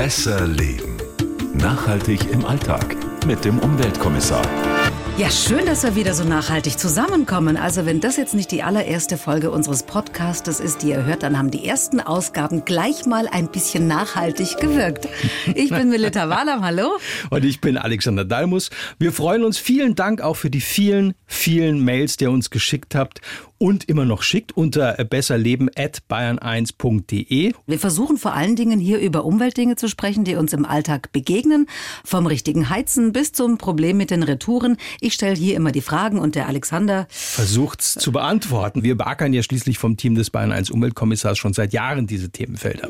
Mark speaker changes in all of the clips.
Speaker 1: Besser leben. Nachhaltig im Alltag mit dem Umweltkommissar.
Speaker 2: Ja, schön, dass wir wieder so nachhaltig zusammenkommen. Also wenn das jetzt nicht die allererste Folge unseres Podcastes ist, die ihr hört, dann haben die ersten Ausgaben gleich mal ein bisschen nachhaltig gewirkt. Ich bin Melita Walam, hallo.
Speaker 3: Und ich bin Alexander Dalmus. Wir freuen uns. Vielen Dank auch für die vielen, vielen Mails, die ihr uns geschickt habt und immer noch schickt unter besserleben.bayern1.de.
Speaker 2: Wir versuchen vor allen Dingen hier über Umweltdinge zu sprechen, die uns im Alltag begegnen. Vom richtigen Heizen bis zum Problem mit den Retouren. Ich stelle hier immer die Fragen und der Alexander
Speaker 3: versucht es zu beantworten. Wir beackern ja schließlich vom Team des Bayern 1 Umweltkommissars schon seit Jahren diese Themenfelder.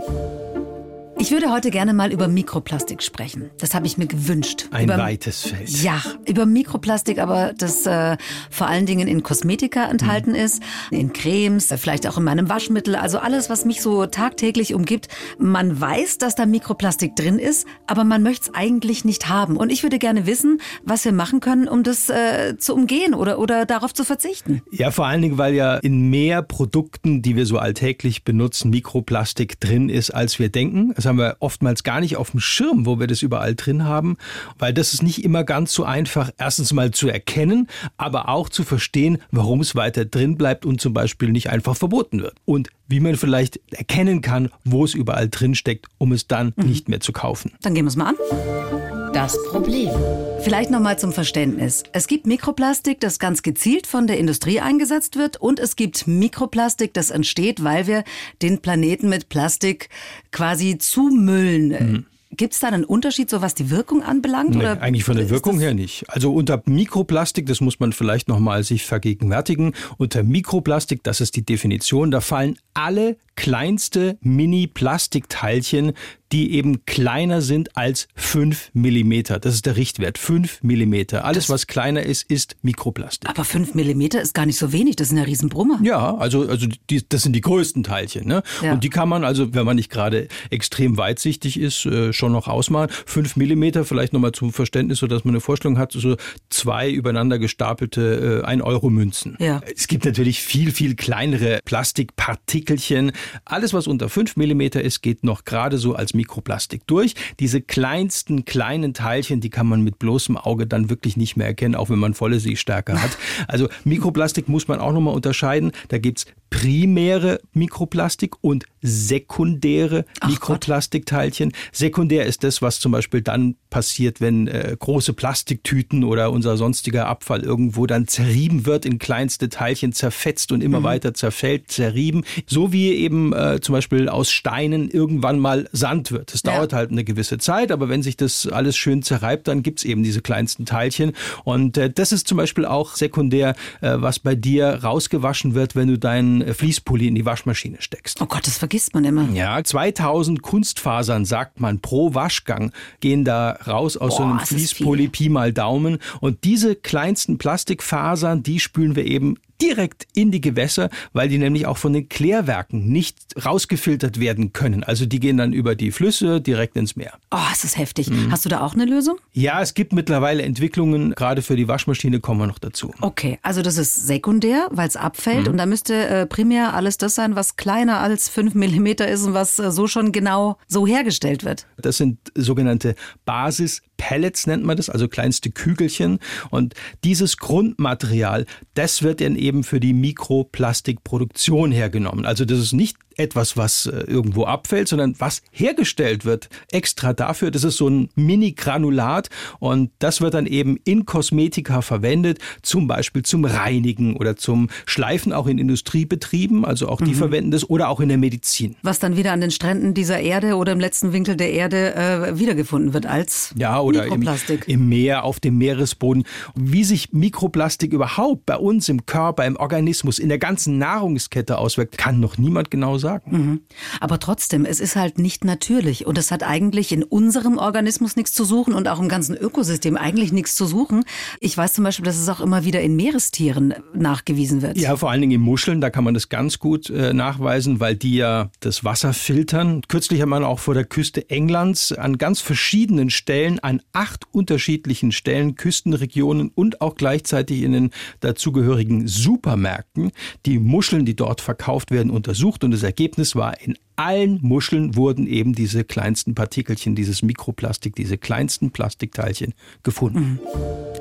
Speaker 2: Ich würde heute gerne mal über Mikroplastik sprechen. Das habe ich mir gewünscht.
Speaker 3: Ein
Speaker 2: über,
Speaker 3: weites Feld.
Speaker 2: Ja, über Mikroplastik, aber das äh, vor allen Dingen in Kosmetika enthalten mhm. ist, in Cremes, vielleicht auch in meinem Waschmittel, also alles, was mich so tagtäglich umgibt. Man weiß, dass da Mikroplastik drin ist, aber man möchte es eigentlich nicht haben. Und ich würde gerne wissen, was wir machen können, um das äh, zu umgehen oder, oder darauf zu verzichten.
Speaker 3: Ja, vor allen Dingen, weil ja in mehr Produkten, die wir so alltäglich benutzen, Mikroplastik drin ist, als wir denken. Das haben wir oftmals gar nicht auf dem Schirm, wo wir das überall drin haben, weil das ist nicht immer ganz so einfach, erstens mal zu erkennen, aber auch zu verstehen, warum es weiter drin bleibt und zum Beispiel nicht einfach verboten wird. Und wie man vielleicht erkennen kann, wo es überall drin steckt, um es dann mhm. nicht mehr zu kaufen.
Speaker 2: Dann gehen wir es mal an.
Speaker 4: Das Problem.
Speaker 2: Vielleicht nochmal zum Verständnis. Es gibt Mikroplastik, das ganz gezielt von der Industrie eingesetzt wird und es gibt Mikroplastik, das entsteht, weil wir den Planeten mit Plastik quasi zumüllen. Mhm. Gibt es da einen Unterschied, so was die Wirkung anbelangt?
Speaker 3: Nee, oder eigentlich von der Wirkung her nicht. Also unter Mikroplastik, das muss man vielleicht nochmal sich vergegenwärtigen, unter Mikroplastik, das ist die Definition, da fallen alle kleinste Mini-Plastikteilchen, die eben kleiner sind als 5 Millimeter. Das ist der Richtwert, 5 Millimeter. Alles, das was kleiner ist, ist Mikroplastik.
Speaker 2: Aber 5 Millimeter ist gar nicht so wenig, das sind ja Riesenbrummer.
Speaker 3: Ja, also, also die, das sind die größten Teilchen. Ne? Ja. Und die kann man also, wenn man nicht gerade extrem weitsichtig ist, äh, schon noch ausmalen. 5 Millimeter, vielleicht nochmal zum Verständnis, so dass man eine Vorstellung hat, so zwei übereinander gestapelte 1-Euro-Münzen.
Speaker 2: Äh, ja.
Speaker 3: Es gibt natürlich viel, viel kleinere Plastikpartikelchen, alles, was unter 5 mm ist, geht noch gerade so als Mikroplastik durch. Diese kleinsten kleinen Teilchen, die kann man mit bloßem Auge dann wirklich nicht mehr erkennen, auch wenn man volle Sehstärke hat. Also Mikroplastik muss man auch nochmal unterscheiden. Da gibt's primäre Mikroplastik und sekundäre Ach Mikroplastikteilchen. Gott. Sekundär ist das, was zum Beispiel dann passiert, wenn äh, große Plastiktüten oder unser sonstiger Abfall irgendwo dann zerrieben wird, in kleinste Teilchen zerfetzt und immer mhm. weiter zerfällt, zerrieben. So wie eben äh, zum Beispiel aus Steinen irgendwann mal Sand wird. Das ja. dauert halt eine gewisse Zeit, aber wenn sich das alles schön zerreibt, dann gibt's eben diese kleinsten Teilchen. Und äh, das ist zum Beispiel auch sekundär, äh, was bei dir rausgewaschen wird, wenn du deinen äh, Fließpulli in die Waschmaschine steckst.
Speaker 2: Oh Gott, das vergisst man immer.
Speaker 3: Ja, 2000 Kunstfasern, sagt man, pro Waschgang gehen da raus aus Boah, so einem Fließpulli Pi mal Daumen. Und diese kleinsten Plastikfasern, die spülen wir eben direkt in die Gewässer, weil die nämlich auch von den Klärwerken nicht rausgefiltert werden können. Also die gehen dann über die Flüsse direkt ins Meer.
Speaker 2: Oh, ist das heftig. Mhm. Hast du da auch eine Lösung?
Speaker 3: Ja, es gibt mittlerweile Entwicklungen, gerade für die Waschmaschine kommen wir noch dazu.
Speaker 2: Okay, also das ist sekundär, weil es abfällt mhm. und da müsste äh, primär alles das sein, was kleiner als 5 mm ist und was äh, so schon genau so hergestellt wird.
Speaker 3: Das sind sogenannte Basis-Pellets, nennt man das, also kleinste Kügelchen. Und dieses Grundmaterial, das wird dann eben für die Mikroplastikproduktion hergenommen. Also das ist nicht etwas, was äh, irgendwo abfällt, sondern was hergestellt wird extra dafür. Das ist so ein Mini-Granulat und das wird dann eben in Kosmetika verwendet, zum Beispiel zum Reinigen oder zum Schleifen auch in Industriebetrieben, also auch die mhm. verwenden das oder auch in der Medizin.
Speaker 2: Was dann wieder an den Stränden dieser Erde oder im letzten Winkel der Erde äh, wiedergefunden wird als
Speaker 3: ja, oder Mikroplastik. Im, Im Meer, auf dem Meeresboden. Wie sich Mikroplastik überhaupt bei uns im Körper, im Organismus, in der ganzen Nahrungskette auswirkt, kann noch niemand genau sagen. Mhm.
Speaker 2: Aber trotzdem, es ist halt nicht natürlich und es hat eigentlich in unserem Organismus nichts zu suchen und auch im ganzen Ökosystem eigentlich nichts zu suchen. Ich weiß zum Beispiel, dass es auch immer wieder in Meerestieren nachgewiesen wird.
Speaker 3: Ja, vor allen Dingen in Muscheln, da kann man das ganz gut äh, nachweisen, weil die ja das Wasser filtern. Kürzlich hat man auch vor der Küste Englands an ganz verschiedenen Stellen, an acht unterschiedlichen Stellen, Küstenregionen und auch gleichzeitig in den dazugehörigen Supermärkten die Muscheln, die dort verkauft werden, untersucht und das Ergebnis war in allen Muscheln wurden eben diese kleinsten Partikelchen, dieses Mikroplastik, diese kleinsten Plastikteilchen gefunden.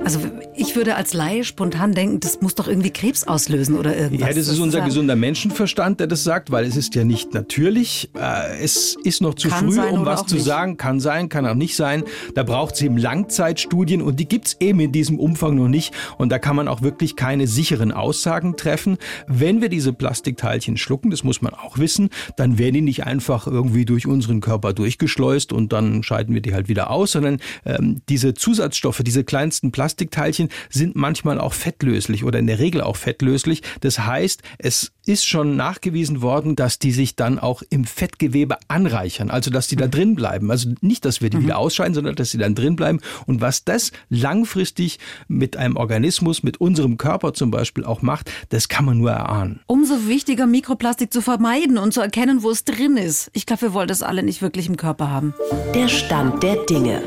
Speaker 2: Also ich würde als Laie spontan denken, das muss doch irgendwie Krebs auslösen oder irgendwas.
Speaker 3: Ja, das ist unser gesunder Menschenverstand, der das sagt, weil es ist ja nicht natürlich. Äh, Es ist noch zu
Speaker 2: Kann
Speaker 3: früh, um was zu
Speaker 2: nicht.
Speaker 3: sagen. Kann sein, kann auch nicht sein. Da braucht es eben Langzeitstudien und die gibt's eben in diesem Umfang noch nicht. Und da kann man auch wirklich keine sicheren Aussagen treffen. Wenn wir diese Plastikteilchen schlucken, das muss man auch wissen, dann werden die nicht einfach irgendwie durch unseren Körper durchgeschleust und dann scheiden wir die halt wieder aus, sondern ähm, diese Zusatzstoffe, diese kleinsten Plastikteilchen sind manchmal auch fettlöslich oder in der Regel auch fettlöslich. Das heißt, es ist schon nachgewiesen worden, dass die sich dann auch im Fettgewebe anreichern, also dass die da drin bleiben. Also nicht, dass wir die wieder ausscheiden, sondern dass sie dann drin bleiben. Und was das langfristig mit einem Organismus, mit unserem Körper zum Beispiel auch macht, das kann man nur erahnen.
Speaker 2: Umso wichtiger, Mikroplastik zu vermeiden und zu erkennen, wo es drin ist. Ich glaube, wir wollen das alle nicht wirklich im Körper haben.
Speaker 4: Der Stand der Dinge.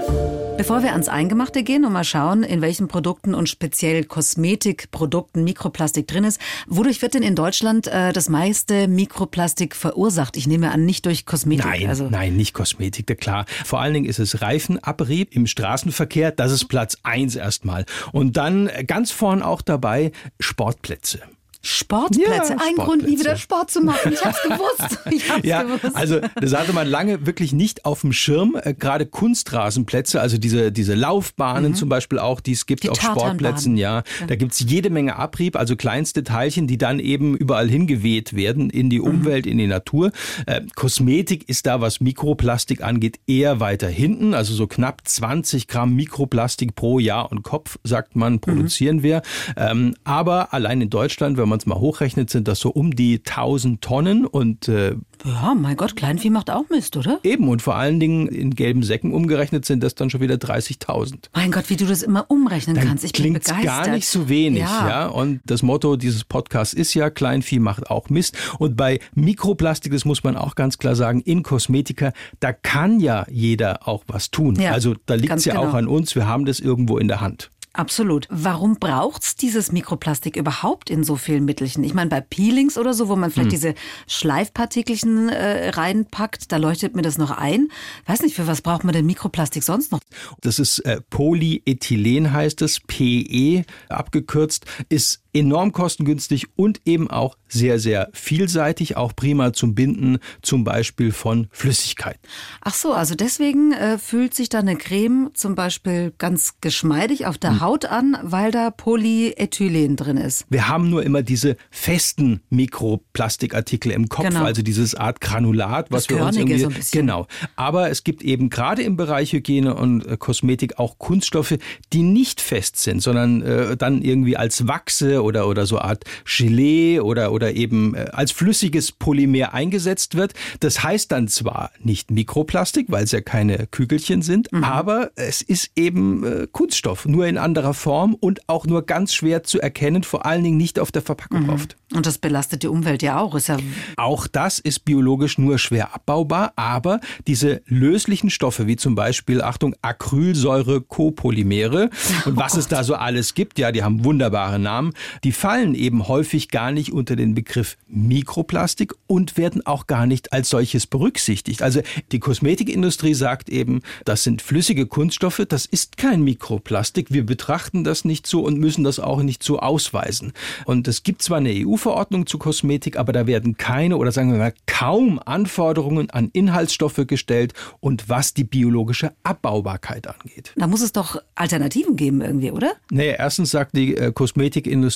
Speaker 2: Bevor wir ans Eingemachte gehen und mal schauen, in welchen Produkten und speziell Kosmetikprodukten Mikroplastik drin ist, wodurch wird denn in Deutschland äh, das meiste Mikroplastik verursacht? Ich nehme an, nicht durch Kosmetik.
Speaker 3: Nein,
Speaker 2: also,
Speaker 3: nein, nicht Kosmetik, da klar. Vor allen Dingen ist es Reifenabrieb im Straßenverkehr, das ist Platz eins erstmal. Und dann ganz vorn auch dabei Sportplätze.
Speaker 2: Sportplätze.
Speaker 3: Ja,
Speaker 2: Ein Grund, nie
Speaker 3: Sportplätze.
Speaker 2: wieder Sport zu machen. Ich hab's gewusst. Ich hab's
Speaker 3: Ja,
Speaker 2: gewusst.
Speaker 3: also das hatte man lange wirklich nicht auf dem Schirm. Äh, Gerade Kunstrasenplätze, also diese, diese Laufbahnen zum Beispiel auch, die es gibt
Speaker 2: Mhm. Die
Speaker 3: auf. Sportplätzen, ja. Da gibt's jede Menge Abrieb, also kleinste Teilchen, die dann eben überall hingeweht werden in
Speaker 2: Mhm.
Speaker 3: die Umwelt, in die Natur. Äh, Kosmetik ist da, was Mikroplastik angeht, eher weiter hinten. Also so knapp 20 Gramm Mikroplastik pro Jahr und Kopf, sagt man, produzieren wir. Ähm, aber allein in Deutschland, wenn man es mal hochrechnet, sind das so um die 1000 Tonnen und äh,
Speaker 2: Ja, mein Gott, Kleinvieh macht auch Mist, oder?
Speaker 3: Eben, und vor allen Dingen in gelben Säcken umgerechnet sind das dann schon wieder 30.000.
Speaker 2: Mein Gott, wie du das immer umrechnen
Speaker 3: Dann
Speaker 2: kannst. Ich bin begeistert.
Speaker 3: gar nicht so wenig, ja.
Speaker 2: Ja.
Speaker 3: Und das Motto dieses Podcasts ist ja, Kleinvieh macht auch Mist. Und bei Mikroplastik, das muss man auch ganz klar sagen, in Kosmetika, da kann ja jeder auch was tun.
Speaker 2: Ja,
Speaker 3: also da liegt es ja
Speaker 2: genau.
Speaker 3: auch an uns, wir haben das irgendwo in der Hand.
Speaker 2: Absolut. Warum braucht's dieses Mikroplastik überhaupt in so vielen Mittelchen? Ich meine, bei Peelings oder so, wo man
Speaker 3: Hm.
Speaker 2: vielleicht diese Schleifpartikelchen äh, reinpackt, da leuchtet mir das noch ein. Weiß nicht, für was braucht man denn Mikroplastik sonst noch?
Speaker 3: Das ist äh, Polyethylen heißt es, PE abgekürzt, ist enorm kostengünstig und eben auch sehr, sehr vielseitig, auch prima zum Binden zum Beispiel von Flüssigkeit.
Speaker 2: Ach so, also deswegen äh, fühlt sich da eine Creme zum Beispiel ganz geschmeidig auf der Haut an, weil da Polyethylen drin ist.
Speaker 3: Wir haben nur immer diese festen Mikroplastikartikel im Kopf,
Speaker 2: Genau.
Speaker 3: also dieses Art Granulat, was
Speaker 2: Das
Speaker 3: wir uns irgendwie
Speaker 2: so ein bisschen.
Speaker 3: genau. Aber es gibt eben gerade im Bereich Hygiene und äh, Kosmetik auch Kunststoffe, die nicht fest sind, sondern äh, dann irgendwie als Wachse oder oder so Art Gelee oder oder eben äh, als flüssiges Polymer eingesetzt wird. Das heißt dann zwar nicht Mikroplastik, weil es ja keine Kügelchen sind,
Speaker 2: Mhm.
Speaker 3: aber es ist eben äh, Kunststoff, nur in anderer Form und auch nur ganz schwer zu erkennen, vor allen Dingen nicht auf der Verpackung oft.
Speaker 2: Und das belastet die Umwelt ja auch. Ist ja
Speaker 3: Auch das ist biologisch nur schwer abbaubar, aber diese löslichen Stoffe, wie zum Beispiel, Achtung, Acrylsäure-Copolymere und was es da so alles gibt, ja, die haben wunderbare Namen, die fallen eben häufig gar nicht unter den Begriff Mikroplastik und werden auch gar nicht als solches berücksichtigt. Also die Kosmetikindustrie sagt eben, das sind flüssige Kunststoffe, das ist kein Mikroplastik, wir betrachten das nicht so und müssen das auch nicht so ausweisen. Und es gibt zwar eine EU-Verordnung zu Kosmetik, aber da werden keine oder sagen wir mal kaum Anforderungen an Inhaltsstoffe gestellt und was die biologische Abbaubarkeit angeht.
Speaker 2: Da muss es doch Alternativen geben irgendwie, oder?
Speaker 3: Naja, erstens sagt die äh,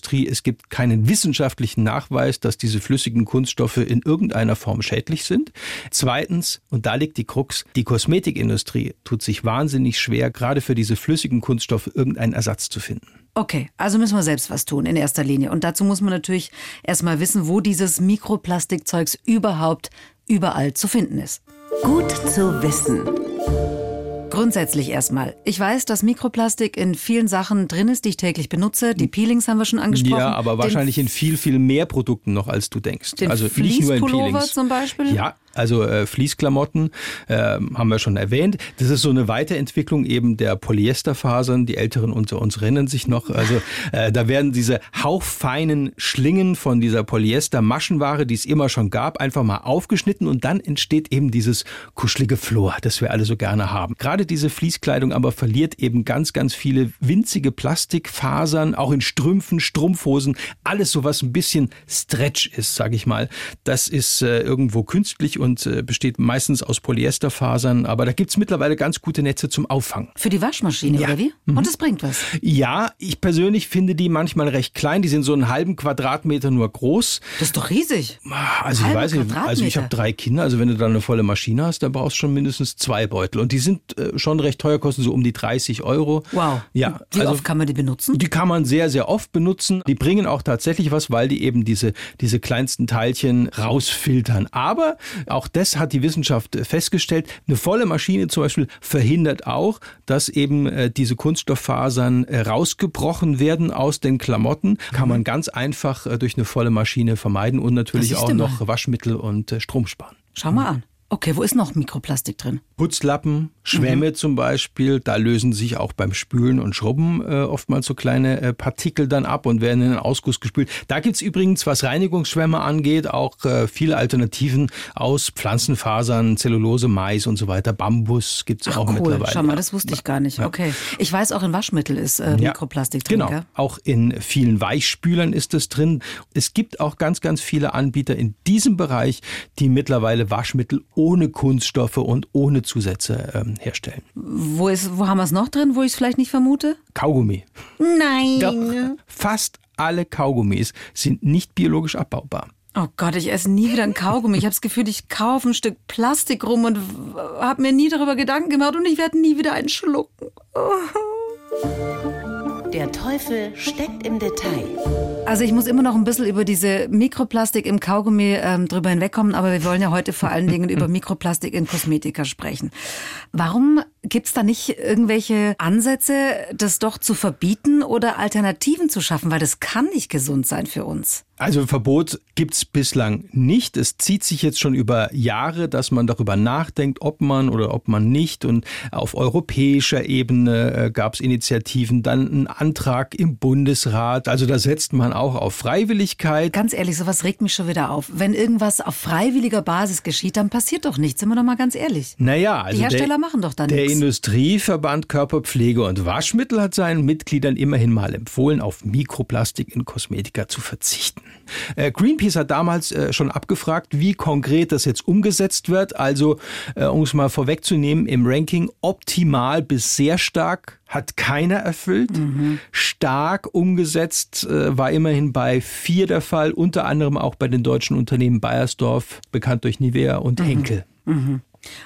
Speaker 3: Kosmetikindustrie, es gibt keinen wissenschaftlichen Nachweis, dass diese flüssigen Kunststoffe in irgendeiner Form schädlich sind. Zweitens, und da liegt die Krux, die Kosmetikindustrie tut sich wahnsinnig schwer, gerade für diese flüssigen Kunststoffe irgendeinen Ersatz zu finden.
Speaker 2: Okay, also müssen wir selbst was tun in erster Linie. Und dazu muss man natürlich erstmal wissen, wo dieses Mikroplastikzeugs überhaupt überall zu finden ist.
Speaker 4: Gut zu wissen.
Speaker 2: Grundsätzlich erstmal. Ich weiß, dass Mikroplastik in vielen Sachen drin ist, die ich täglich benutze. Die Peelings haben wir schon angesprochen.
Speaker 3: Ja, aber wahrscheinlich in viel, viel mehr Produkten noch, als du denkst.
Speaker 2: Den
Speaker 3: also nicht nur in Peelings.
Speaker 2: zum Beispiel?
Speaker 3: Ja, Also äh, Fließklamotten äh, haben wir schon erwähnt. Das ist so eine Weiterentwicklung eben der Polyesterfasern. Die Älteren unter uns erinnern sich noch. Also äh, da werden diese hauchfeinen Schlingen von dieser Polyester-Maschenware, die es immer schon gab, einfach mal aufgeschnitten und dann entsteht eben dieses kuschelige Flor, das wir alle so gerne haben. Gerade diese Fließkleidung aber verliert eben ganz, ganz viele winzige Plastikfasern, auch in Strümpfen, Strumpfhosen, alles so was ein bisschen Stretch ist, sage ich mal. Das ist äh, irgendwo künstlich und äh, besteht meistens aus Polyesterfasern, aber da gibt's mittlerweile ganz gute Netze zum Auffangen.
Speaker 2: Für die Waschmaschine,
Speaker 3: Ja.
Speaker 2: oder wie? Und es bringt was.
Speaker 3: Ja, ich persönlich finde die manchmal recht klein. Die sind so einen halben Quadratmeter nur groß.
Speaker 2: Das ist doch riesig.
Speaker 3: Also ich weiß nicht, also ich habe drei Kinder, also wenn du dann eine volle Maschine hast, dann brauchst du schon mindestens zwei Beutel. Und die sind äh, schon recht teuer, kosten so um die 30 Euro.
Speaker 2: Wow.
Speaker 3: Ja,
Speaker 2: Wie
Speaker 3: also
Speaker 2: oft kann man die benutzen?
Speaker 3: die kann man sehr, sehr oft benutzen. Die bringen auch tatsächlich was, weil die eben diese, diese kleinsten Teilchen rausfiltern. Aber auch das hat die Wissenschaft festgestellt. Eine volle Maschine zum Beispiel verhindert auch, dass eben äh, diese Kunststofffasern äh, rausgebrochen werden aus den Klamotten. Kann man ganz einfach äh, durch eine volle Maschine vermeiden und natürlich auch noch. Waschmittel und äh, Strom sparen.
Speaker 2: Schau mal an. Okay, wo ist noch Mikroplastik drin?
Speaker 3: Putzlappen, Schwämme
Speaker 2: Mhm.
Speaker 3: zum Beispiel, da lösen sich auch beim Spülen und Schrubben äh, oftmals so kleine äh, Partikel dann ab und werden in den Ausguss gespült. Da gibt's übrigens, was Reinigungsschwämme angeht, auch äh, viele Alternativen aus Pflanzenfasern, Zellulose, Mais und so weiter. Bambus gibt's auch
Speaker 2: cool.
Speaker 3: mittlerweile.
Speaker 2: Schau mal, das wusste ich gar nicht. Okay. Ich weiß, auch in Waschmittel ist äh,
Speaker 3: Ja,
Speaker 2: Mikroplastik drin.
Speaker 3: Genau,
Speaker 2: Gell?
Speaker 3: auch in vielen Weichspülern ist es drin. Es gibt auch ganz, ganz viele Anbieter in diesem Bereich, die mittlerweile Waschmittel ohne Kunststoffe und ohne Zusätze ähm, herstellen.
Speaker 2: Wo, ist, wo haben wir es noch drin, wo ich es vielleicht nicht vermute?
Speaker 3: Kaugummi.
Speaker 2: Nein.
Speaker 3: Doch, fast alle Kaugummis sind nicht biologisch abbaubar.
Speaker 2: Oh Gott, ich esse nie wieder ein Kaugummi. Ich habe das Gefühl, ich kaufe ein Stück Plastik rum und habe mir nie darüber Gedanken gemacht und ich werde nie wieder einen schlucken.
Speaker 4: Der Teufel steckt im Detail.
Speaker 2: Also ich muss immer noch ein bisschen über diese Mikroplastik im Kaugummi ähm, drüber hinwegkommen, aber wir wollen ja heute vor allen Dingen über Mikroplastik in Kosmetika sprechen. Warum gibt's da nicht irgendwelche Ansätze, das doch zu verbieten oder Alternativen zu schaffen? Weil das kann nicht gesund sein für uns.
Speaker 3: Also Verbot gibt's bislang nicht. Es zieht sich jetzt schon über Jahre, dass man darüber nachdenkt, ob man oder ob man nicht. Und auf europäischer Ebene äh, gab's Initiativen, dann einen Antrag im Bundesrat. Also da setzt man auch auf Freiwilligkeit.
Speaker 2: Ganz ehrlich, sowas regt mich schon wieder auf. Wenn irgendwas auf freiwilliger Basis geschieht, dann passiert doch nichts. Sind wir doch mal ganz ehrlich.
Speaker 3: Naja, also
Speaker 2: Die Hersteller
Speaker 3: der,
Speaker 2: machen doch da
Speaker 3: Der
Speaker 2: nichts.
Speaker 3: Industrieverband Körperpflege und Waschmittel hat seinen Mitgliedern immerhin mal empfohlen, auf Mikroplastik in Kosmetika zu verzichten. Äh, Greenpeace hat damals äh, schon abgefragt, wie konkret das jetzt umgesetzt wird. Also, äh, um es mal vorwegzunehmen, im Ranking optimal bis sehr stark hat keiner erfüllt. Stark umgesetzt äh, war immerhin bei vier der Fall, unter anderem auch bei den deutschen Unternehmen Bayersdorf, bekannt durch Nivea und Henkel.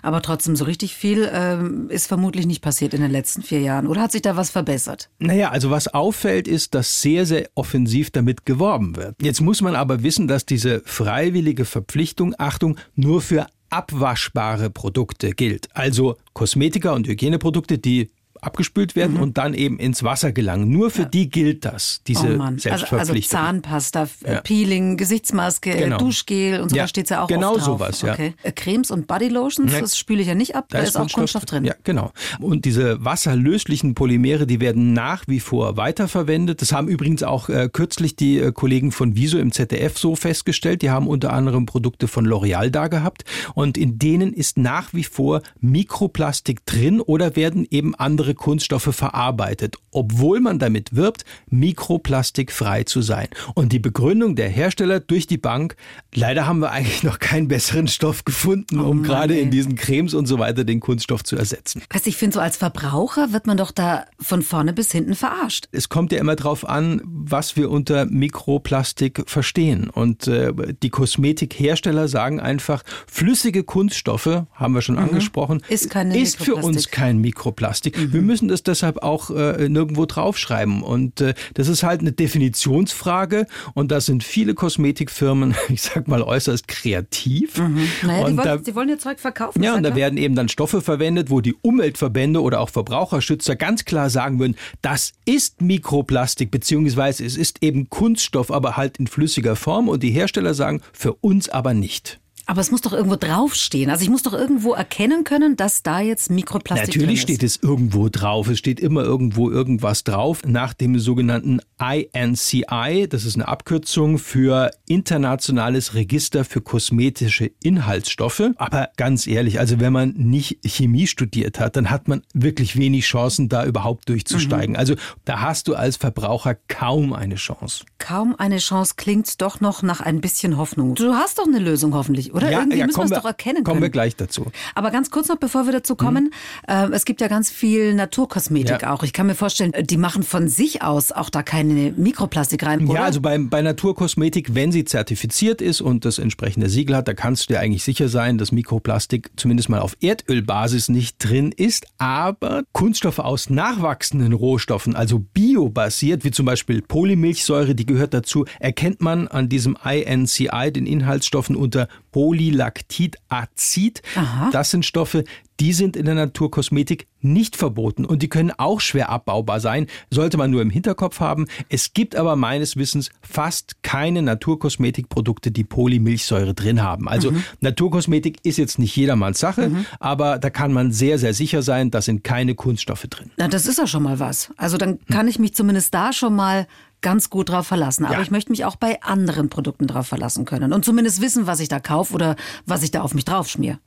Speaker 2: Aber trotzdem, so richtig viel ähm, ist vermutlich nicht passiert in den letzten vier Jahren. Oder hat sich da was verbessert?
Speaker 3: Naja, also was auffällt, ist, dass sehr, sehr offensiv damit geworben wird. Jetzt muss man aber wissen, dass diese freiwillige Verpflichtung, Achtung, nur für abwaschbare Produkte gilt. Also Kosmetika und Hygieneprodukte, die abgespült werden und dann eben ins Wasser gelangen. Nur für die gilt das, diese
Speaker 2: oh Mann. Also, also
Speaker 3: Selbstverpflichtung.
Speaker 2: Zahnpasta,
Speaker 3: Ja.
Speaker 2: Peeling, Gesichtsmaske,
Speaker 3: Genau.
Speaker 2: Duschgel und so,
Speaker 3: Ja,
Speaker 2: da steht's ja auch
Speaker 3: genau
Speaker 2: drauf.
Speaker 3: sowas, ja.
Speaker 2: Okay. Äh, Cremes und Bodylotions,
Speaker 3: Ja.
Speaker 2: das spüle ich ja nicht ab, da, ist, auch Kunststoff drin.
Speaker 3: Ja, genau. Und diese wasserlöslichen Polymere, die werden nach wie vor weiterverwendet. Das haben übrigens auch äh, kürzlich die äh, Kollegen von Viso im ZDF so festgestellt. Die haben unter anderem Produkte von L'Oreal da gehabt und in denen ist nach wie vor Mikroplastik drin oder werden eben andere Kunststoffe verarbeitet, obwohl man damit wirbt, mikroplastikfrei zu sein. Und die Begründung der Hersteller durch die Bank, leider haben wir eigentlich noch keinen besseren Stoff gefunden, um
Speaker 2: Oh
Speaker 3: gerade in diesen Cremes und so weiter den Kunststoff zu ersetzen.
Speaker 2: Du, ich finde, so als Verbraucher wird man doch da von vorne bis hinten verarscht.
Speaker 3: Es kommt ja immer darauf an, was wir unter Mikroplastik verstehen. Und äh, die Kosmetikhersteller sagen einfach, flüssige Kunststoffe, haben wir schon angesprochen,
Speaker 2: Mhm. Ist keine
Speaker 3: ist für.
Speaker 2: Mhm.
Speaker 3: uns kein Mikroplastik. Wir müssen das deshalb auch äh, nirgendwo draufschreiben. Und äh, das ist halt eine Definitionsfrage. Und da sind viele Kosmetikfirmen, ich sag mal, äußerst kreativ.
Speaker 2: Naja, die
Speaker 3: und
Speaker 2: wollen,
Speaker 3: da,
Speaker 2: die wollen ihr Zeug verkaufen.
Speaker 3: ja, und da
Speaker 2: klar.
Speaker 3: werden eben dann Stoffe verwendet, wo die Umweltverbände oder auch Verbraucherschützer ganz klar sagen würden, das ist Mikroplastik, beziehungsweise es ist eben Kunststoff, aber halt in flüssiger Form. Und die Hersteller sagen, für uns aber nicht.
Speaker 2: Aber es muss doch irgendwo draufstehen. Also ich muss doch irgendwo erkennen können, dass da jetzt Mikroplastik
Speaker 3: Natürlich
Speaker 2: drin ist.
Speaker 3: steht es irgendwo drauf. Es steht immer irgendwo irgendwas drauf nach dem sogenannten INCI. Das ist eine Abkürzung für Internationales Register für kosmetische Inhaltsstoffe. Aber ganz ehrlich, also wenn man nicht Chemie studiert hat, dann hat man wirklich wenig Chancen, da überhaupt durchzusteigen. Also da hast du als Verbraucher kaum eine Chance.
Speaker 2: Kaum eine Chance klingt doch noch nach ein bisschen Hoffnung. Du hast doch eine Lösung hoffentlich, oder? Irgendwie müssen wir es doch erkennen
Speaker 3: Kommen wir
Speaker 2: können.
Speaker 3: gleich dazu.
Speaker 2: Aber ganz kurz noch, bevor wir dazu kommen, äh, es gibt ja ganz viel Naturkosmetik
Speaker 3: Ja.
Speaker 2: auch. Ich kann mir vorstellen, die machen von sich aus auch da keine Mikroplastik rein, oder?
Speaker 3: Ja, also bei, bei Naturkosmetik, wenn sie zertifiziert ist und das entsprechende Siegel hat, da kannst du dir eigentlich sicher sein, dass Mikroplastik zumindest mal auf Erdölbasis nicht drin ist. Aber Kunststoffe aus nachwachsenden Rohstoffen, also biobasiert, wie zum Beispiel Polymilchsäure, die gehört dazu, erkennt man an diesem INCI, den Inhaltsstoffen unter Polylactidazid.
Speaker 2: Aha.
Speaker 3: Das sind Stoffe, die sind in der Naturkosmetik nicht verboten und die können auch schwer abbaubar sein, sollte man nur im Hinterkopf haben. Es gibt aber meines Wissens fast keine Naturkosmetikprodukte, die Polymilchsäure drin haben. Also Naturkosmetik ist jetzt nicht jedermanns Sache, aber da kann man sehr, sehr sicher sein, da sind keine Kunststoffe drin.
Speaker 2: Na, das ist ja schon mal was. Also dann kann ich mich zumindest da schon mal ganz gut drauf verlassen. Aber
Speaker 3: Ja.
Speaker 2: ich möchte mich auch bei anderen Produkten drauf verlassen können und zumindest wissen, was ich da kaufe oder was ich da auf mich draufschmier.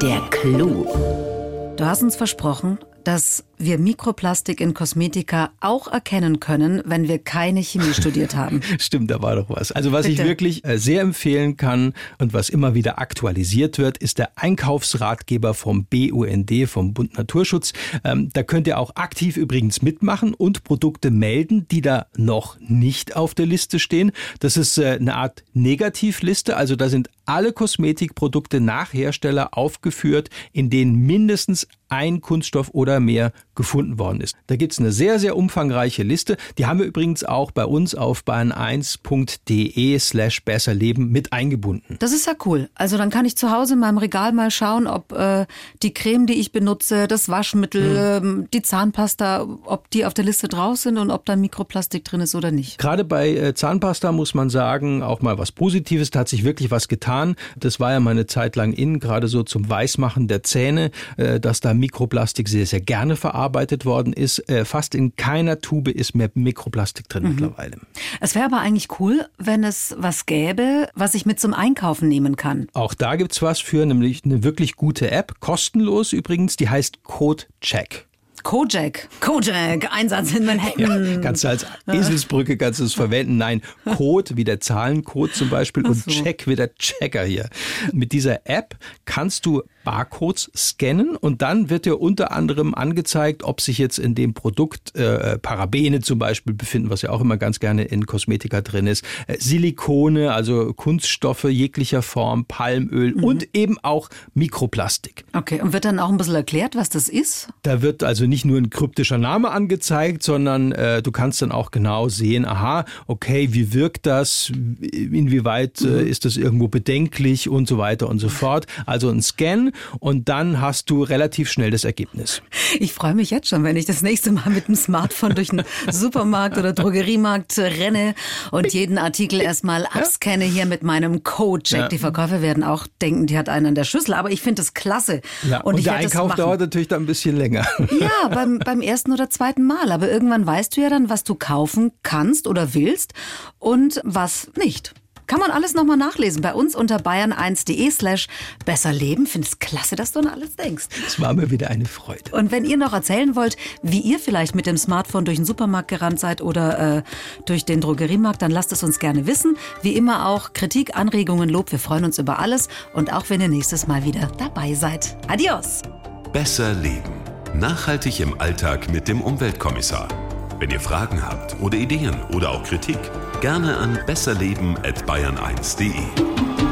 Speaker 4: Der Clou.
Speaker 2: Du hast uns versprochen, dass wir Mikroplastik in Kosmetika auch erkennen können, wenn wir keine Chemie studiert haben.
Speaker 3: Stimmt, da war doch was. Also was ich
Speaker 2: Bitte.
Speaker 3: wirklich äh, sehr empfehlen kann und was immer wieder aktualisiert wird, ist der Einkaufsratgeber vom BUND, vom Bund Naturschutz. Ähm, da könnt ihr auch aktiv übrigens mitmachen und Produkte melden, die da noch nicht auf der Liste stehen. Das ist äh, eine Art Negativliste. Also da sind alle Kosmetikprodukte nach Hersteller aufgeführt, in denen mindestens ein Kunststoff oder mehr gefunden worden ist. Da gibt's eine sehr, sehr umfangreiche Liste. Die haben wir übrigens auch bei uns auf bayern1.de slash besserleben mit eingebunden.
Speaker 2: Das ist ja cool. Also dann kann ich zu Hause in meinem Regal mal schauen, ob äh, die Creme, die ich benutze, das Waschmittel, ähm, die Zahnpasta, ob die auf der Liste drauf sind und ob da Mikroplastik drin ist oder nicht.
Speaker 3: Gerade bei äh, Zahnpasta muss man sagen, auch mal was Positives, da hat sich wirklich was getan. Das war ja mal eine Zeit lang in, gerade so zum Weißmachen der Zähne, äh, dass da Mikroplastik sehr, sehr gerne verarbeitet worden ist. Äh, fast in keiner Tube ist mehr Mikroplastik drin mittlerweile.
Speaker 2: Es wäre aber eigentlich cool, wenn es was gäbe, was ich mit zum Einkaufen nehmen kann.
Speaker 3: Auch da gibt's was für, nämlich eine wirklich gute App, kostenlos übrigens, die heißt CodeCheck.
Speaker 2: Kojak, Kojak, Einsatz in Manhattan.
Speaker 3: Ja, kannst du als Eselsbrücke kannst du es verwenden. Nein, Code wie der Zahlencode zum Beispiel und
Speaker 2: so.
Speaker 3: Check wie der Checker hier. Mit dieser App kannst du Barcodes scannen und dann wird dir unter anderem angezeigt, ob sich jetzt in dem Produkt äh, Parabene zum Beispiel befinden, was ja auch immer ganz gerne in Kosmetika drin ist, äh, Silikone, also Kunststoffe jeglicher Form, Palmöl und eben auch Mikroplastik.
Speaker 2: Okay, und wird dann auch ein bisschen erklärt, was das ist?
Speaker 3: Da wird also nicht nur ein kryptischer Name angezeigt, sondern äh, du kannst dann auch genau sehen, aha, okay, wie wirkt das, inwieweit äh, ist das irgendwo bedenklich und so weiter und so fort. Also ein Scan und dann hast du relativ schnell das Ergebnis.
Speaker 2: Ich freue mich jetzt schon, wenn ich das nächste Mal mit dem Smartphone durch einen Supermarkt oder Drogeriemarkt renne und jeden Artikel erstmal abscanne hier mit meinem Code-Check.
Speaker 3: Ja.
Speaker 2: Die Verkäufer werden auch denken, die hat einen an der Schüssel. Aber ich finde das klasse.
Speaker 3: Ja, und,
Speaker 2: ich
Speaker 3: der Einkauf dauert natürlich dann ein bisschen länger.
Speaker 2: Ja, beim, beim ersten oder zweiten Mal. Aber irgendwann weißt du ja dann, was du kaufen kannst oder willst und was nicht. Kann man alles nochmal nachlesen bei uns unter bayern1.de slash besserleben. Finde es klasse, dass du an alles denkst.
Speaker 3: Es war mir wieder eine Freude.
Speaker 2: Und wenn ihr noch erzählen wollt, wie ihr vielleicht mit dem Smartphone durch den Supermarkt gerannt seid oder äh, durch den Drogeriemarkt, dann lasst es uns gerne wissen. Wie immer auch Kritik, Anregungen, Lob. Wir freuen uns über alles. Und auch wenn ihr nächstes Mal wieder dabei seid. Adios!
Speaker 1: Besser leben. Nachhaltig im Alltag mit dem Umweltkommissar. Wenn ihr Fragen habt oder Ideen oder auch Kritik, gerne an besserleben@bayern1.de.